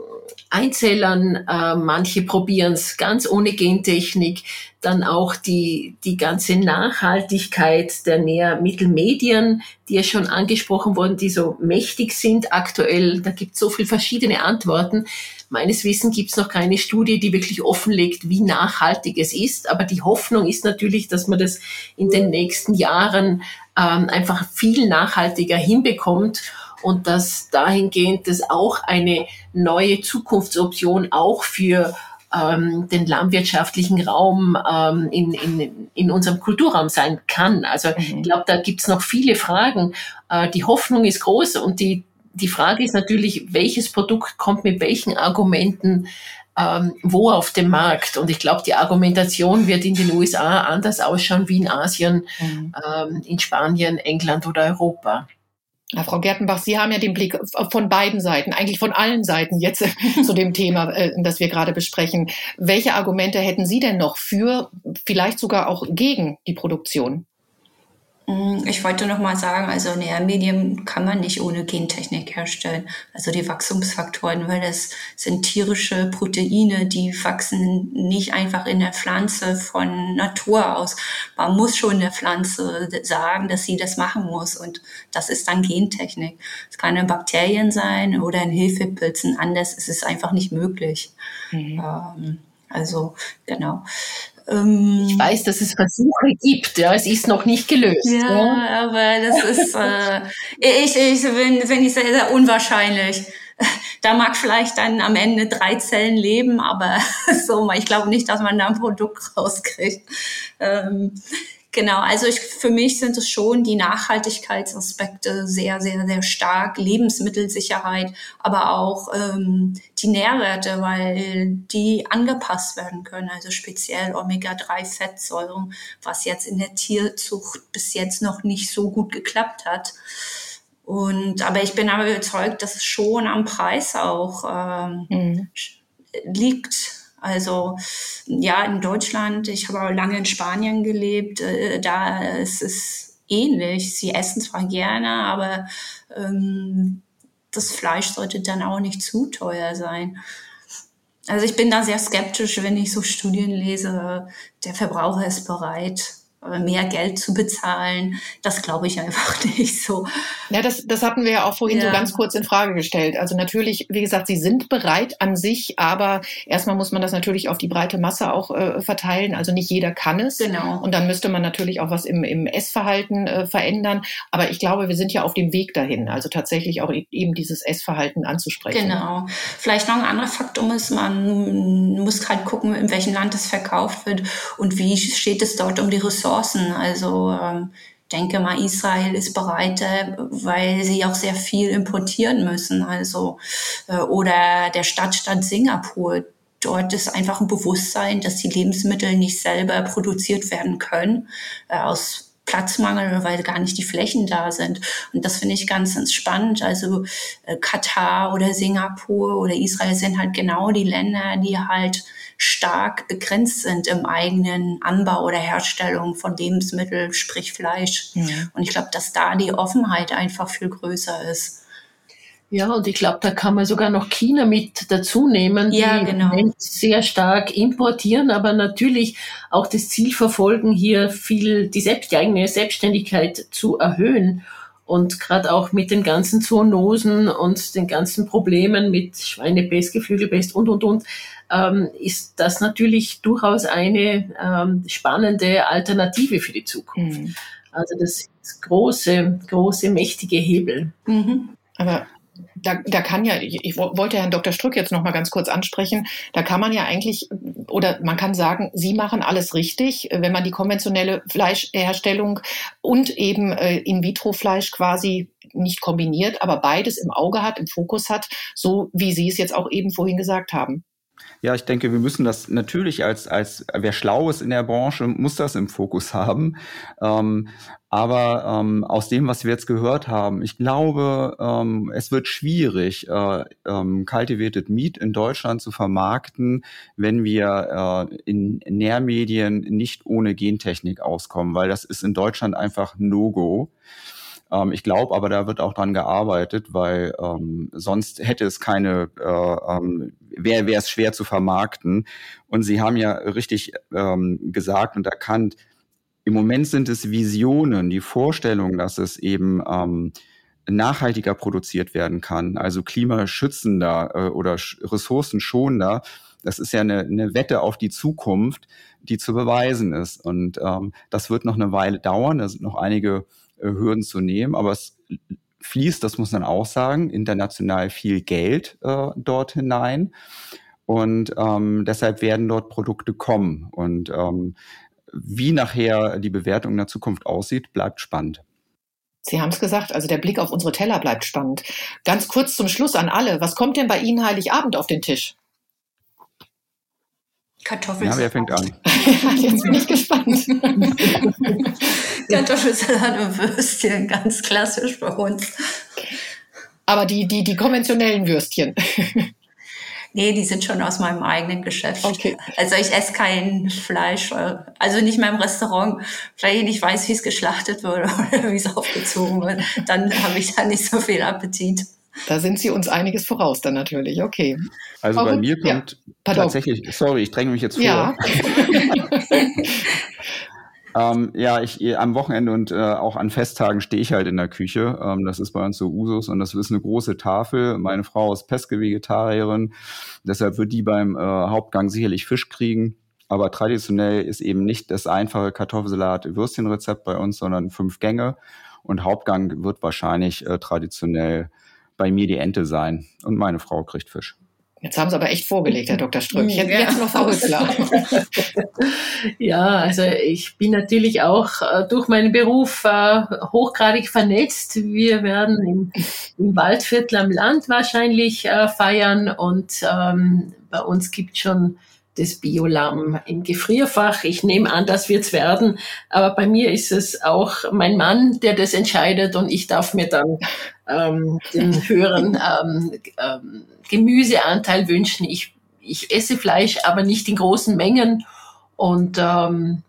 [SPEAKER 3] Einzellern. Äh, manche probieren es ganz ohne Gentechnik. Dann auch die, die ganze Nachhaltigkeit der Nährmittelmedien, die ja schon angesprochen wurden, die so mächtig sind aktuell. Da gibt es so viele verschiedene Antworten. Meines Wissens gibt es noch keine Studie, die wirklich offenlegt, wie nachhaltig es ist. Aber die Hoffnung ist natürlich, dass man das in den nächsten Jahren ähm, einfach viel nachhaltiger hinbekommt und dass dahingehend das auch eine neue Zukunftsoption auch für ähm, den landwirtschaftlichen Raum ähm, in, in, in unserem Kulturraum sein kann. Also mhm. ich glaube, da gibt es noch viele Fragen. Äh, die Hoffnung ist groß und die, die Frage ist natürlich, welches Produkt kommt mit welchen Argumenten ähm, wo auf dem Markt. Und ich glaube, die Argumentation wird in den USA anders ausschauen wie in Asien, mhm. ähm, in Spanien, England oder Europa.
[SPEAKER 2] Ja, Frau Gertenbach, Sie haben ja den Blick von beiden Seiten, eigentlich von allen Seiten jetzt (laughs) zu dem Thema, äh, das wir gerade besprechen. Welche Argumente hätten Sie denn noch für, vielleicht sogar auch gegen die Produktion?
[SPEAKER 4] Mm, ich wollte noch mal sagen, also Nährmedien kann man nicht ohne Gentechnik herstellen. Also die Wachstumsfaktoren, weil das sind tierische Proteine, die wachsen nicht einfach in der Pflanze von Natur aus. Man muss schon der Pflanze sagen, dass sie das machen muss und das ist dann Gentechnik. Es kann in Bakterien sein oder in Hilfepilzen. Anders ist es einfach nicht möglich. Mhm. Ähm, also genau.
[SPEAKER 3] Ähm, ich weiß, dass es Versuche gibt, ja, es ist noch nicht gelöst.
[SPEAKER 4] Ja, ja. aber das ist, (laughs) äh, ich, ich finde find ich sehr, sehr unwahrscheinlich. Da mag vielleicht dann am Ende drei Zellen leben, aber (laughs) so, ich glaube nicht, dass man da ein Produkt rauskriegt. Ähm, Genau, also ich, für mich sind es schon die Nachhaltigkeitsaspekte sehr, sehr, sehr stark, Lebensmittelsicherheit, aber auch ähm, die Nährwerte, weil die angepasst werden können, also speziell Omega-3-Fettsäuren, was jetzt in der Tierzucht bis jetzt noch nicht so gut geklappt hat. Und aber ich bin aber überzeugt, dass es schon am Preis auch ähm, mhm. liegt also ja, in Deutschland, ich habe auch lange in Spanien gelebt, äh, da ist es ähnlich. Sie essen zwar gerne, aber ähm, das Fleisch sollte dann auch nicht zu teuer sein. Also ich bin da sehr skeptisch, wenn ich so Studien lese, der Verbraucher ist bereit, mehr Geld zu bezahlen, das glaube ich einfach (laughs) nicht so.
[SPEAKER 2] Ja, das, das hatten wir ja auch vorhin ja. so ganz kurz in Frage gestellt. Also natürlich, wie gesagt, sie sind bereit an sich, aber erstmal muss man das natürlich auf die breite Masse auch äh, verteilen. Also nicht jeder kann es.
[SPEAKER 4] Genau.
[SPEAKER 2] Und dann müsste man natürlich auch was im, im Essverhalten äh, verändern. Aber ich glaube, wir sind ja auf dem Weg dahin. Also tatsächlich auch e-, eben dieses Essverhalten anzusprechen.
[SPEAKER 4] Genau. Vielleicht noch ein anderer Faktum ist, man muss halt gucken, in welchem Land es verkauft wird und wie steht es dort um die Ressourcen. Also ähm, denke mal, Israel ist bereit, äh, weil sie auch sehr viel importieren müssen. Also äh, oder der Stadtstaat Singapur. Dort ist einfach ein Bewusstsein, dass die Lebensmittel nicht selber produziert werden können äh, aus Platzmangel, weil gar nicht die Flächen da sind. Und das finde ich ganz, ganz spannend. Also äh, Katar oder Singapur oder Israel sind halt genau die Länder, die halt stark begrenzt sind im eigenen Anbau oder Herstellung von Lebensmitteln, sprich Fleisch. Mhm. Und ich glaube, dass da die Offenheit einfach viel größer ist.
[SPEAKER 3] Ja, und ich glaube, da kann man sogar noch China mit dazu nehmen, die
[SPEAKER 4] ja, genau.
[SPEAKER 3] sehr stark importieren, aber natürlich auch das Ziel verfolgen, hier viel die, selbst, die eigene Selbstständigkeit zu erhöhen. Und gerade auch mit den ganzen Zoonosen und den ganzen Problemen mit Schweinepest, Geflügelpest und, und, und, ähm, ist das natürlich durchaus eine ähm, spannende Alternative für die Zukunft. Mhm. Also das ist große, große, mächtige Hebel.
[SPEAKER 2] Mhm. Aber da, da kann ja, ich, wollte Herrn Dr. Strück jetzt noch mal ganz kurz ansprechen, da kann man ja eigentlich, oder man kann sagen, Sie machen alles richtig, wenn man die konventionelle Fleischherstellung und eben äh, In-vitro-Fleisch quasi nicht kombiniert, aber beides im Auge hat, im Fokus hat, so wie Sie es jetzt auch eben vorhin gesagt haben.
[SPEAKER 5] Ja, ich denke, wir müssen das natürlich als, als wer schlau ist in der Branche, muss das im Fokus haben. Ähm, aber ähm, aus dem, was wir jetzt gehört haben, ich glaube, ähm, es wird schwierig, äh, ähm, Cultivated Meat in Deutschland zu vermarkten, wenn wir äh, in Nährmedien nicht ohne Gentechnik auskommen, weil das ist in Deutschland einfach No-Go. Ähm, ich glaube aber, da wird auch dran gearbeitet, weil ähm, sonst hätte es keine, äh, ähm, wäre es schwer zu vermarkten. Und Sie haben ja richtig ähm, gesagt und erkannt, im Moment sind es Visionen, die Vorstellung, dass es eben ähm, nachhaltiger produziert werden kann, also klimaschützender äh, oder ressourcenschonender. Das ist ja eine, eine Wette auf die Zukunft, die zu beweisen ist. Und ähm, das wird noch eine Weile dauern. Da sind noch einige Hürden zu nehmen, aber es fließt, das muss man auch sagen, international viel Geld äh, dort hinein. Und ähm, deshalb werden dort Produkte kommen. Und ähm, wie nachher die Bewertung in der Zukunft aussieht, bleibt spannend.
[SPEAKER 2] Sie haben es gesagt, also der Blick auf unsere Teller bleibt spannend. Ganz kurz zum Schluss an alle. Was kommt denn bei Ihnen Heiligabend auf den Tisch?
[SPEAKER 4] Kartoffelsalat.
[SPEAKER 5] Ja, wer fängt an? (laughs)
[SPEAKER 2] Jetzt bin ich gespannt. (laughs)
[SPEAKER 4] Kartoffelsalat und Würstchen, ganz klassisch bei uns.
[SPEAKER 2] Aber die, die, die konventionellen Würstchen.
[SPEAKER 4] Nee, die sind schon aus meinem eigenen Geschäft.
[SPEAKER 2] Okay.
[SPEAKER 4] Also ich esse kein Fleisch, also nicht mehr im Restaurant. Vielleicht nicht weiß, wie es geschlachtet wurde (laughs) oder wie es aufgezogen wird. Dann habe ich da nicht so viel Appetit.
[SPEAKER 2] Da sind Sie uns einiges voraus dann natürlich, okay.
[SPEAKER 5] Also Auch bei mir kommt ja. tatsächlich, sorry, ich dränge mich jetzt vor.
[SPEAKER 2] Ja. (laughs)
[SPEAKER 5] ähm, ja, ich am Wochenende und äh, auch an Festtagen stehe ich halt in der Küche. Ähm, das ist bei uns so Usus und das ist eine große Tafel. Meine Frau ist Pesque-Vegetarierin, deshalb wird die beim äh, Hauptgang sicherlich Fisch kriegen. Aber traditionell ist eben nicht das einfache Kartoffelsalat-Würstchenrezept bei uns, sondern fünf Gänge. Und Hauptgang wird wahrscheinlich äh, traditionell bei mir die Ente sein und meine Frau kriegt Fisch.
[SPEAKER 2] Jetzt haben Sie aber echt vorgelegt, Herr Dr. Ström. Jetzt, ja. jetzt noch Rüssler. (laughs)
[SPEAKER 3] ja, also ich bin natürlich auch äh, durch meinen Beruf äh, hochgradig vernetzt. Wir werden im, im Waldviertel am Land wahrscheinlich äh, feiern und ähm, bei uns gibt schon das Biolamm im Gefrierfach. Ich nehme an, das wird's werden. Aber bei mir ist es auch mein Mann, der das entscheidet und ich darf mir dann ähm, den höheren ähm, ähm, Gemüseanteil wünschen. Ich, ich esse Fleisch, aber nicht in großen Mengen. Und ähm,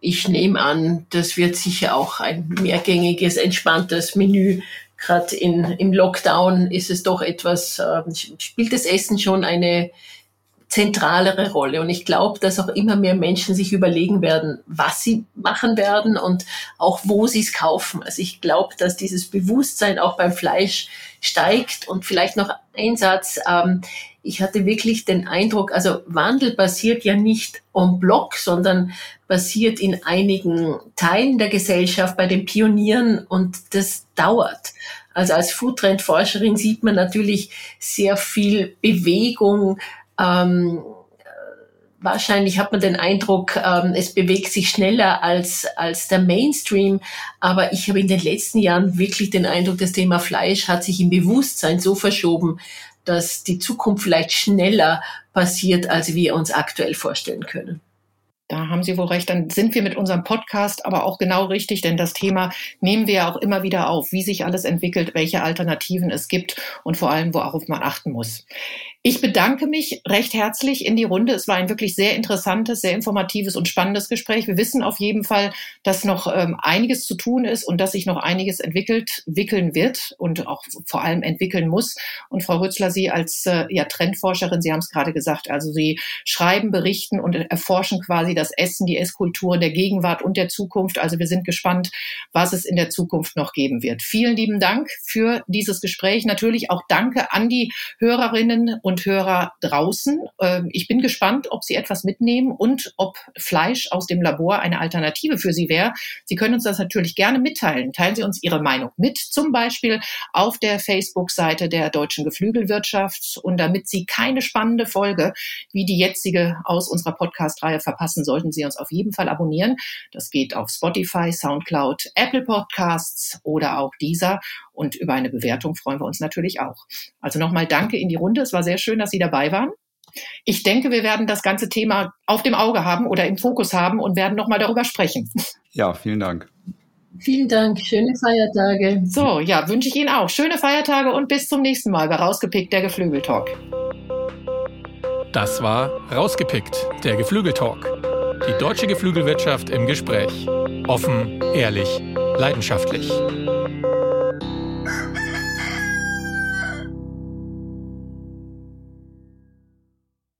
[SPEAKER 3] ich nehme an, das wird sicher auch ein mehrgängiges, entspanntes Menü. Gerade im Lockdown ist es doch etwas, äh, spielt das Essen schon eine zentralere Rolle. Und ich glaube, dass auch immer mehr Menschen sich überlegen werden, was sie machen werden und auch wo sie es kaufen. Also ich glaube, dass dieses Bewusstsein auch beim Fleisch steigt. Und vielleicht noch ein Satz. Ähm, ich hatte wirklich den Eindruck, also Wandel passiert ja nicht en bloc, sondern passiert in einigen Teilen der Gesellschaft bei den Pionieren und das dauert. Also als Foodtrend-Forscherin sieht man natürlich sehr viel Bewegung. Ähm, wahrscheinlich hat man den Eindruck, ähm, es bewegt sich schneller als, als der Mainstream. Aber ich habe in den letzten Jahren wirklich den Eindruck, das Thema Fleisch hat sich im Bewusstsein so verschoben, dass die Zukunft vielleicht schneller passiert, als wir uns aktuell vorstellen können.
[SPEAKER 2] Da haben Sie wohl recht. Dann sind wir mit unserem Podcast aber auch genau richtig, denn das Thema nehmen wir ja auch immer wieder auf, wie sich alles entwickelt, welche Alternativen es gibt und vor allem, worauf man achten muss. Ich bedanke mich recht herzlich in die Runde. Es war ein wirklich sehr interessantes, sehr informatives und spannendes Gespräch. Wir wissen auf jeden Fall, dass noch ähm, einiges zu tun ist und dass sich noch einiges entwickelt, wickeln wird und auch vor allem entwickeln muss. Und Frau Rützler, Sie als äh, ja, Trendforscherin, Sie haben es gerade gesagt, also Sie schreiben, berichten und erforschen quasi das Essen, die Esskultur der Gegenwart und der Zukunft. Also wir sind gespannt, was es in der Zukunft noch geben wird. Vielen lieben Dank für dieses Gespräch. Natürlich auch danke an die Hörerinnen und und Hörer draußen. Ähm, ich bin gespannt, ob Sie etwas mitnehmen und ob Fleisch aus dem Labor eine Alternative für Sie wäre. Sie können uns das natürlich gerne mitteilen. Teilen Sie uns Ihre Meinung mit, zum Beispiel auf der Facebook-Seite der Deutschen Geflügelwirtschaft. Und damit Sie keine spannende Folge wie die jetzige aus unserer Podcast-Reihe verpassen, sollten Sie uns auf jeden Fall abonnieren. Das geht auf Spotify, Soundcloud, Apple Podcasts oder auch dieser. Und über eine Bewertung freuen wir uns natürlich auch. Also nochmal danke in die Runde. Es war sehr schön, dass Sie dabei waren. Ich denke, wir werden das ganze Thema auf dem Auge haben oder im Fokus haben und werden nochmal darüber sprechen.
[SPEAKER 5] Ja, vielen Dank.
[SPEAKER 3] Vielen Dank. Schöne Feiertage.
[SPEAKER 2] So, ja, wünsche ich Ihnen auch. Schöne Feiertage und bis zum nächsten Mal bei Rausgepickt, der Geflügeltalk.
[SPEAKER 1] Das war Rausgepickt, der Geflügeltalk. Die deutsche Geflügelwirtschaft im Gespräch. Offen, ehrlich, leidenschaftlich.